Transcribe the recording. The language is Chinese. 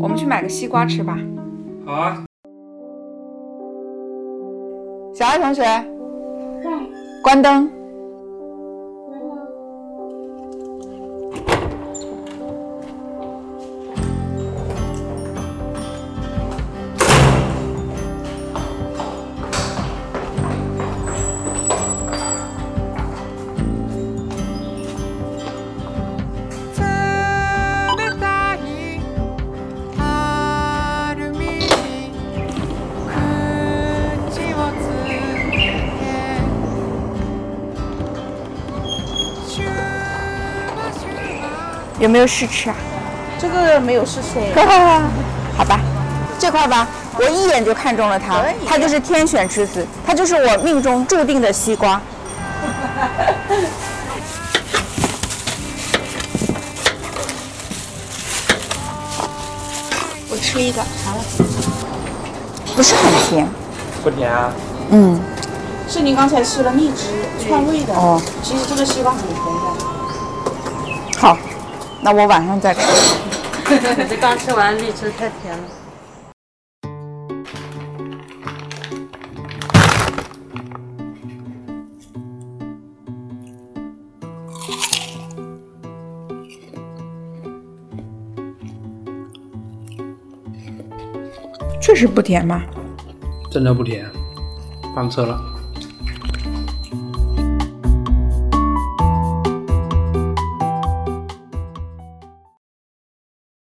我们去买个西瓜吃吧。好啊。小爱同学，关灯。有没有试吃啊？这个没有试吃诶，好吧，这块吧，我一眼就看中了它，它就是天选之子，它就是我命中注定的西瓜。我吃一个，好了，不是很甜，不甜啊？嗯，是您刚才吃了蜜汁串味的。哦，其实这个西瓜很甜的。好，那我晚上再吃。这刚吃完荔枝太甜了。确实不甜吗？真的不甜，翻车了。